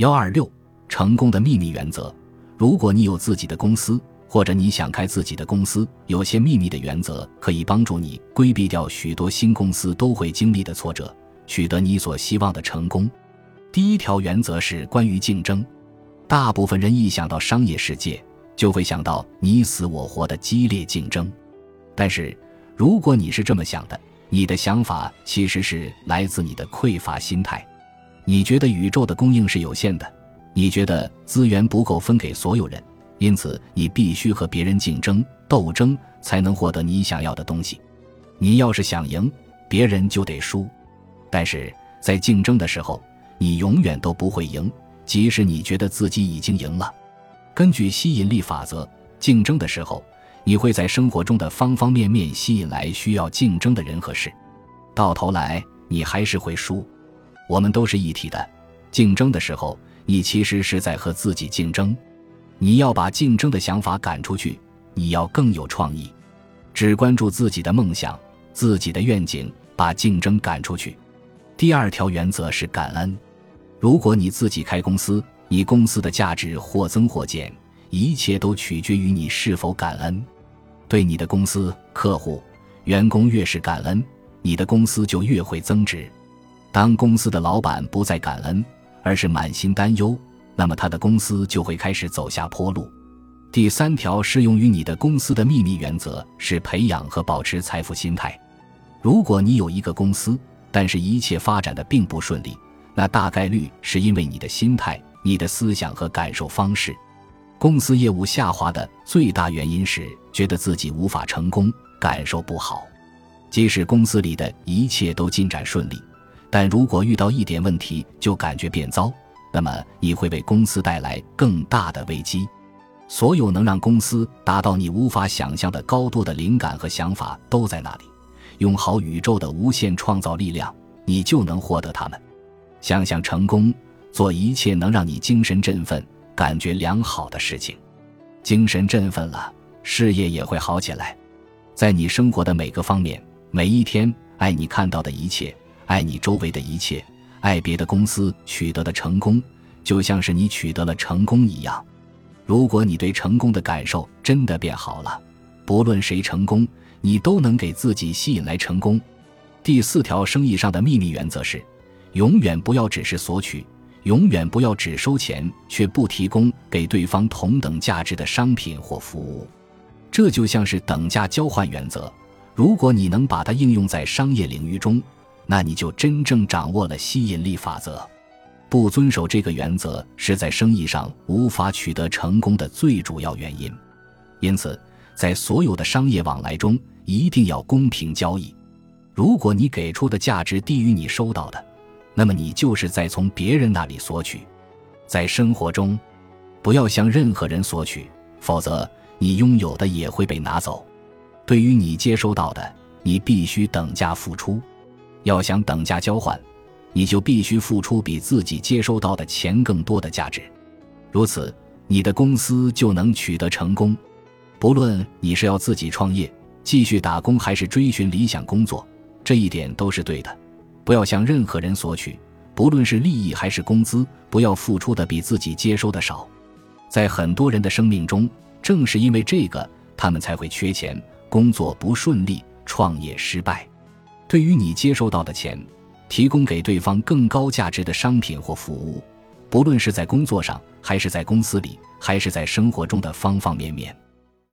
幺二六，成功的秘密原则。如果你有自己的公司，或者你想开自己的公司，有些秘密的原则可以帮助你规避掉许多新公司都会经历的挫折，取得你所希望的成功。第一条原则是关于竞争。大部分人一想到商业世界，就会想到你死我活的激烈竞争。但是，如果你是这么想的，你的想法其实是来自你的匮乏心态。你觉得宇宙的供应是有限的，你觉得资源不够分给所有人。因此，你必须和别人竞争、斗争，才能获得你想要的东西。你要是想赢，别人就得输。但是在竞争的时候，你永远都不会赢，即使你觉得自己已经赢了。根据吸引力法则，竞争的时候，你会在生活中的方方面面吸引来需要竞争的人和事，到头来你还是会输。我们都是一体的，竞争的时候，你其实是在和自己竞争。你要把竞争的想法赶出去，你要更有创意，只关注自己的梦想、自己的愿景，把竞争赶出去。第二条原则是感恩。如果你自己开公司，你公司的价值或增或减，一切都取决于你是否感恩。对你的公司、客户、员工越是感恩，你的公司就越会增值。当公司的老板不再感恩，而是满心担忧。那么他的公司就会开始走下坡路。第三条适用于你的公司的秘密原则是培养和保持财富心态。如果你有一个公司，但是一切发展的并不顺利，那大概率是因为你的心态、你的思想和感受方式。公司业务下滑的最大原因是觉得自己无法成功，感受不好。即使公司里的一切都进展顺利，但如果遇到一点问题，就感觉变糟。那么你会为公司带来更大的危机。所有能让公司达到你无法想象的高度的灵感和想法都在那里。用好宇宙的无限创造力量，你就能获得它们。想想成功，做一切能让你精神振奋、感觉良好的事情。精神振奋了，事业也会好起来。在你生活的每个方面，每一天，爱你看到的一切，爱你周围的一切。爱别的公司取得的成功，就像是你取得了成功一样。如果你对成功的感受真的变好了，不论谁成功，你都能给自己吸引来成功。第四条生意上的秘密原则是：永远不要只是索取，永远不要只收钱却不提供给对方同等价值的商品或服务。这就像是等价交换原则。如果你能把它应用在商业领域中，那你就真正掌握了吸引力法则。不遵守这个原则，是在生意上无法取得成功的最主要原因。因此，在所有的商业往来中，一定要公平交易。如果你给出的价值低于你收到的，那么你就是在从别人那里索取。在生活中，不要向任何人索取，否则你拥有的也会被拿走。对于你接收到的，你必须等价付出。要想等价交换，你就必须付出比自己接收到的钱更多的价值，如此你的公司就能取得成功。不论你是要自己创业、继续打工，还是追寻理想工作，这一点都是对的。不要向任何人索取，不论是利益还是工资，不要付出的比自己接收的少。在很多人的生命中，正是因为这个，他们才会缺钱、工作不顺利、创业失败。对于你接收到的钱，提供给对方更高价值的商品或服务，不论是在工作上，还是在公司里，还是在生活中的方方面面。